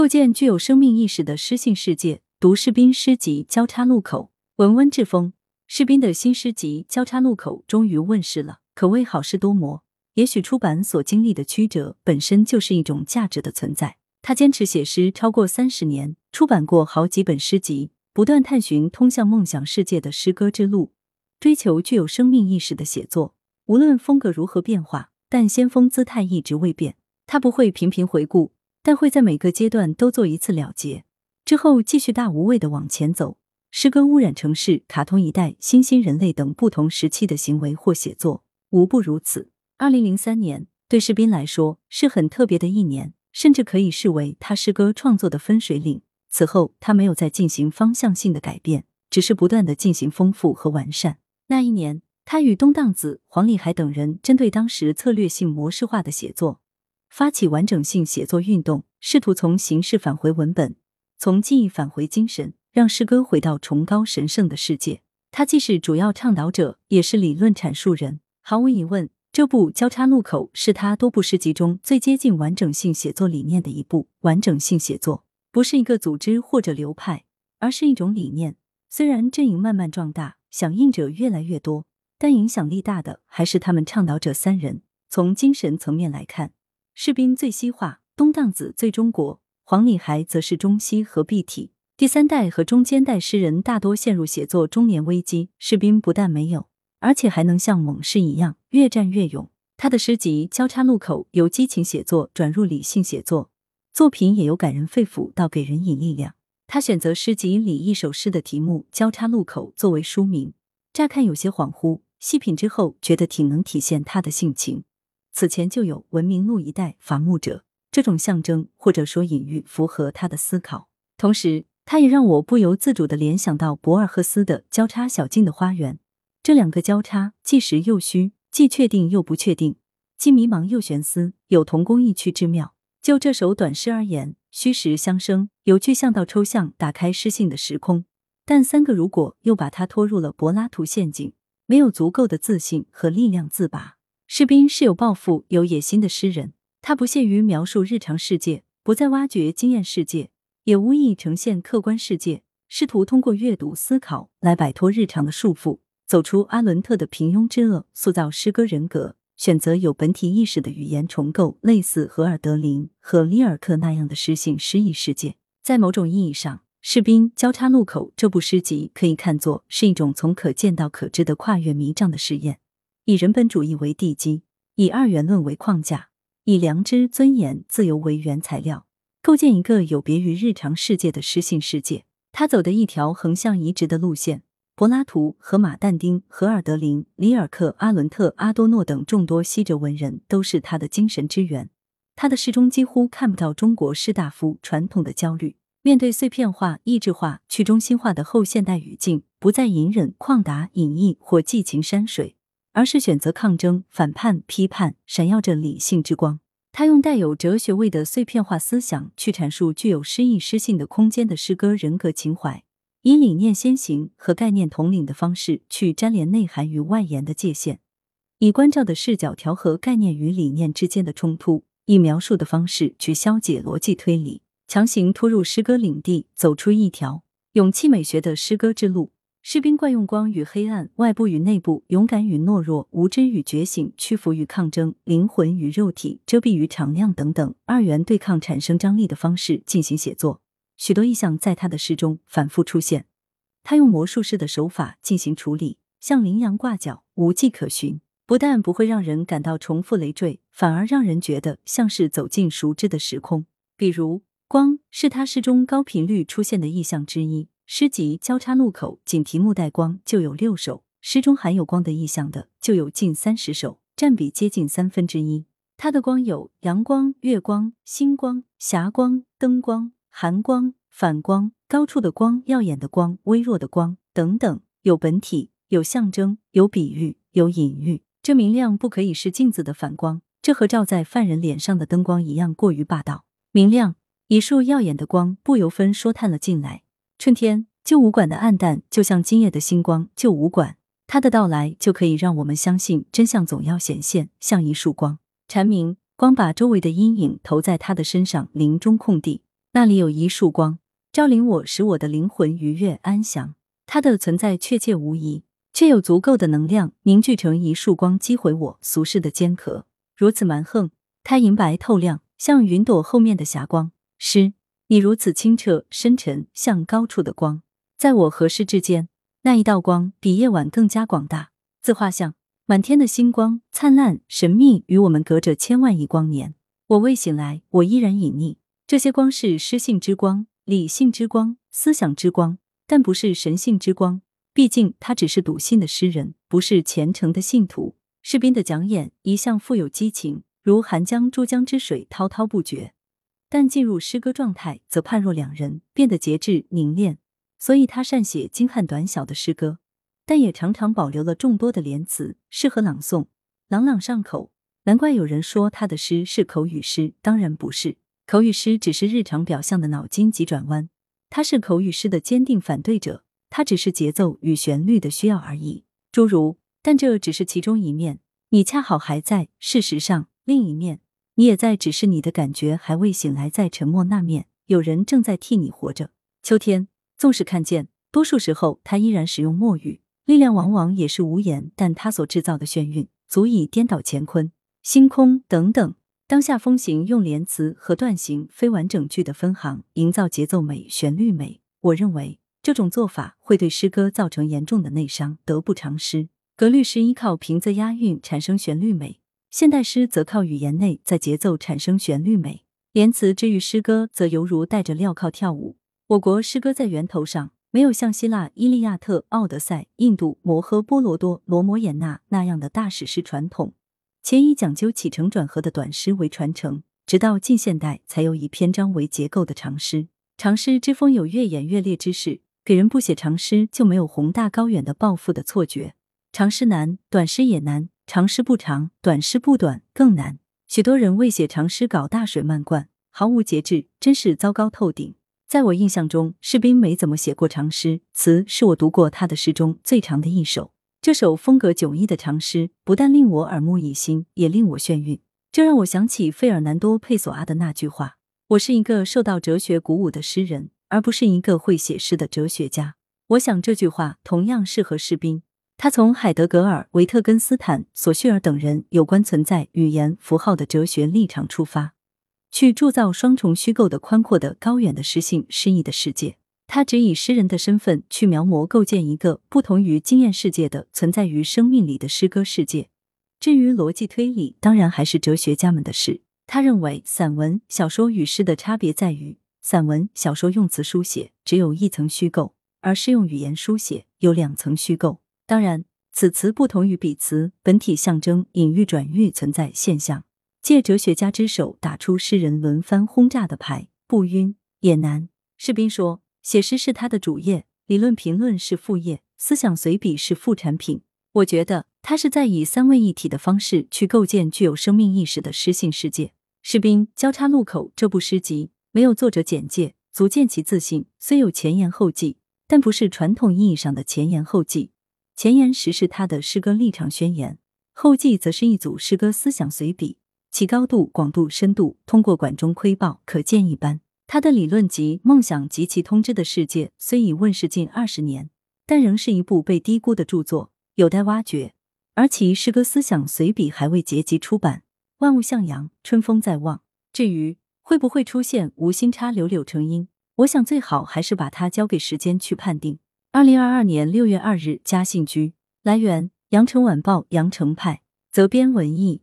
构建具有生命意识的诗性世界。读士兵诗集《交叉路口》，文温志峰。士兵的新诗集《交叉路口》终于问世了，可谓好事多磨。也许出版所经历的曲折本身就是一种价值的存在。他坚持写诗超过三十年，出版过好几本诗集，不断探寻通向梦想世界的诗歌之路，追求具有生命意识的写作。无论风格如何变化，但先锋姿态一直未变。他不会频频回顾，但会在每个阶段都做一次了结，之后继续大无畏的往前走。诗歌污染城市、卡通一代、新兴人类等不同时期的行为或写作，无不如此。二零零三年对士斌来说是很特别的一年，甚至可以视为他诗歌创作的分水岭。此后，他没有再进行方向性的改变，只是不断的进行丰富和完善。那一年，他与东荡子、黄立海等人针对当时策略性模式化的写作，发起完整性写作运动，试图从形式返回文本，从记忆返回精神。让诗歌回到崇高神圣的世界。他既是主要倡导者，也是理论阐述人。毫无疑问，这部《交叉路口》是他多部诗集中最接近完整性写作理念的一部。完整性写作不是一个组织或者流派，而是一种理念。虽然阵营慢慢壮大，响应者越来越多，但影响力大的还是他们倡导者三人。从精神层面来看，士兵最西化，东荡子最中国，黄礼孩则是中西合璧体。第三代和中间代诗人大多陷入写作中年危机，士兵不但没有，而且还能像猛士一样越战越勇。他的诗集交叉路口由激情写作转入理性写作，作品也由感人肺腑到给人以力量。他选择诗集里一首诗的题目《交叉路口》作为书名，乍看有些恍惚，细品之后觉得挺能体现他的性情。此前就有“文明路一带伐木者”这种象征或者说隐喻，符合他的思考，同时。他也让我不由自主的联想到博尔赫斯的《交叉小径的花园》，这两个交叉既实又虚，既确定又不确定，既迷茫又悬思，有同工异曲之妙。就这首短诗而言，虚实相生，由具象到抽象，打开诗性的时空。但三个如果又把他拖入了柏拉图陷阱，没有足够的自信和力量自拔。士兵是有抱负、有野心的诗人，他不屑于描述日常世界，不再挖掘经验世界。也无意呈现客观世界，试图通过阅读思考来摆脱日常的束缚，走出阿伦特的平庸之恶，塑造诗歌人格。选择有本体意识的语言重构，类似荷尔德林和里尔克那样的诗性诗意世界。在某种意义上，《士兵交叉路口》这部诗集可以看作是一种从可见到可知的跨越迷障的实验，以人本主义为地基，以二元论为框架，以良知、尊严、自由为原材料。构建一个有别于日常世界的诗性世界，他走的一条横向移植的路线。柏拉图、和马但丁、荷尔德林、里尔克、阿伦特、阿多诺等众多西哲文人都是他的精神之源。他的诗中几乎看不到中国士大夫传统的焦虑，面对碎片化、意志化、去中心化的后现代语境，不再隐忍、旷达、隐逸或寄情山水，而是选择抗争、反叛、批判，闪耀着理性之光。他用带有哲学味的碎片化思想去阐述具有诗意诗性的空间的诗歌人格情怀，以理念先行和概念统领的方式去粘连内涵与外延的界限，以关照的视角调和概念与理念之间的冲突，以描述的方式去消解逻辑推理，强行突入诗歌领地，走出一条勇气美学的诗歌之路。士兵惯用光与黑暗、外部与内部、勇敢与懦弱、无知与觉醒、屈服与抗争、灵魂与肉体、遮蔽与敞亮等等二元对抗产生张力的方式进行写作。许多意象在他的诗中反复出现。他用魔术师的手法进行处理，像羚羊挂角，无迹可寻。不但不会让人感到重复累赘，反而让人觉得像是走进熟知的时空。比如，光是他诗中高频率出现的意象之一。诗集交叉路口，仅题目带光就有六首，诗中含有光的意象的就有近三十首，占比接近三分之一。它的光有阳光、月光、星光、霞光、灯光、寒光、反光、高处的光、耀眼的光、微弱的光等等，有本体，有象征，有比喻，有隐喻。这明亮不可以是镜子的反光，这和照在犯人脸上的灯光一样过于霸道。明亮，一束耀眼的光，不由分说探了进来。春天，旧武馆的暗淡就像今夜的星光。旧武馆，它的到来就可以让我们相信真相总要显现，像一束光。蝉鸣，光把周围的阴影投在他的身上，林中空地。那里有一束光，照临我，使我的灵魂愉悦安详。它的存在确切无疑，却有足够的能量凝聚成一束光，击毁我俗世的尖壳。如此蛮横，它银白透亮，像云朵后面的霞光。诗，你如此清澈深沉，像高处的光，在我和诗之间，那一道光比夜晚更加广大。自画像，满天的星光灿烂神秘，与我们隔着千万亿光年。我未醒来，我依然隐匿。这些光是诗性之光、理性之光、思想之光。但不是神性之光，毕竟他只是笃信的诗人，不是虔诚的信徒。士兵的讲演一向富有激情，如寒江珠江之水，滔滔不绝。但进入诗歌状态，则判若两人，变得节制凝练。所以他善写精悍短小的诗歌，但也常常保留了众多的连词，适合朗诵，朗朗上口。难怪有人说他的诗是口语诗，当然不是，口语诗只是日常表象的脑筋急转弯。他是口语诗的坚定反对者，他只是节奏与旋律的需要而已。诸如，但这只是其中一面，你恰好还在。事实上，另一面，你也在，只是你的感觉还未醒来，在沉默那面，有人正在替你活着。秋天，纵使看见，多数时候他依然使用墨语，力量往往也是无言，但他所制造的眩晕，足以颠倒乾坤、星空等等。当下风行用连词和断行非完整句的分行，营造节奏美、旋律美。我认为这种做法会对诗歌造成严重的内伤，得不偿失。格律诗依靠平仄押韵产生旋律美，现代诗则靠语言内在节奏产生旋律美。连词之于诗歌，则犹如带着镣铐跳舞。我国诗歌在源头上没有像希腊《伊利亚特》《奥德赛》、印度《摩诃波罗多》《罗摩衍那》那样的大史诗传统。且以讲究起承转合的短诗为传承，直到近现代才有以篇章为结构的长诗。长诗之风有越演越烈之势，给人不写长诗就没有宏大高远的抱负的错觉。长诗难，短诗也难；长诗不长，短诗不短更难。许多人为写长诗搞大水漫灌，毫无节制，真是糟糕透顶。在我印象中，士兵没怎么写过长诗，词是我读过他的诗中最长的一首。这首风格迥异的长诗，不但令我耳目一新，也令我眩晕。这让我想起费尔南多·佩索阿的那句话：“我是一个受到哲学鼓舞的诗人，而不是一个会写诗的哲学家。”我想这句话同样适合士兵。他从海德格尔、维特根斯坦、索绪尔等人有关存在、语言、符号的哲学立场出发，去铸造双重虚构的宽阔的、高远的诗性诗意的世界。他只以诗人的身份去描摹、构建一个不同于经验世界的存在于生命里的诗歌世界。至于逻辑推理，当然还是哲学家们的事。他认为，散文、小说与诗的差别在于，散文、小说用词书写只有一层虚构，而是用语言书写有两层虚构。当然，此词不同于彼词，本体象征、隐喻、转喻存在现象。借哲学家之手打出诗人轮番轰炸的牌，不晕也难。士兵说。写诗是他的主业，理论评论是副业，思想随笔是副产品。我觉得他是在以三位一体的方式去构建具有生命意识的诗性世界。《士兵交叉路口》这部诗集没有作者简介，足见其自信。虽有前言后记，但不是传统意义上的前言后记。前言实是他的诗歌立场宣言，后记则是一组诗歌思想随笔，其高度、广度、深度，通过管中窥豹，可见一斑。他的理论集《梦想及其通知的世界》虽已问世近二十年，但仍是一部被低估的著作，有待挖掘。而其诗歌思想随笔还未结集出版。万物向阳，春风在望。至于会不会出现无心插柳柳成荫，我想最好还是把它交给时间去判定。二零二二年六月二日，嘉兴居。来源：羊城晚报羊城派，责编：文艺。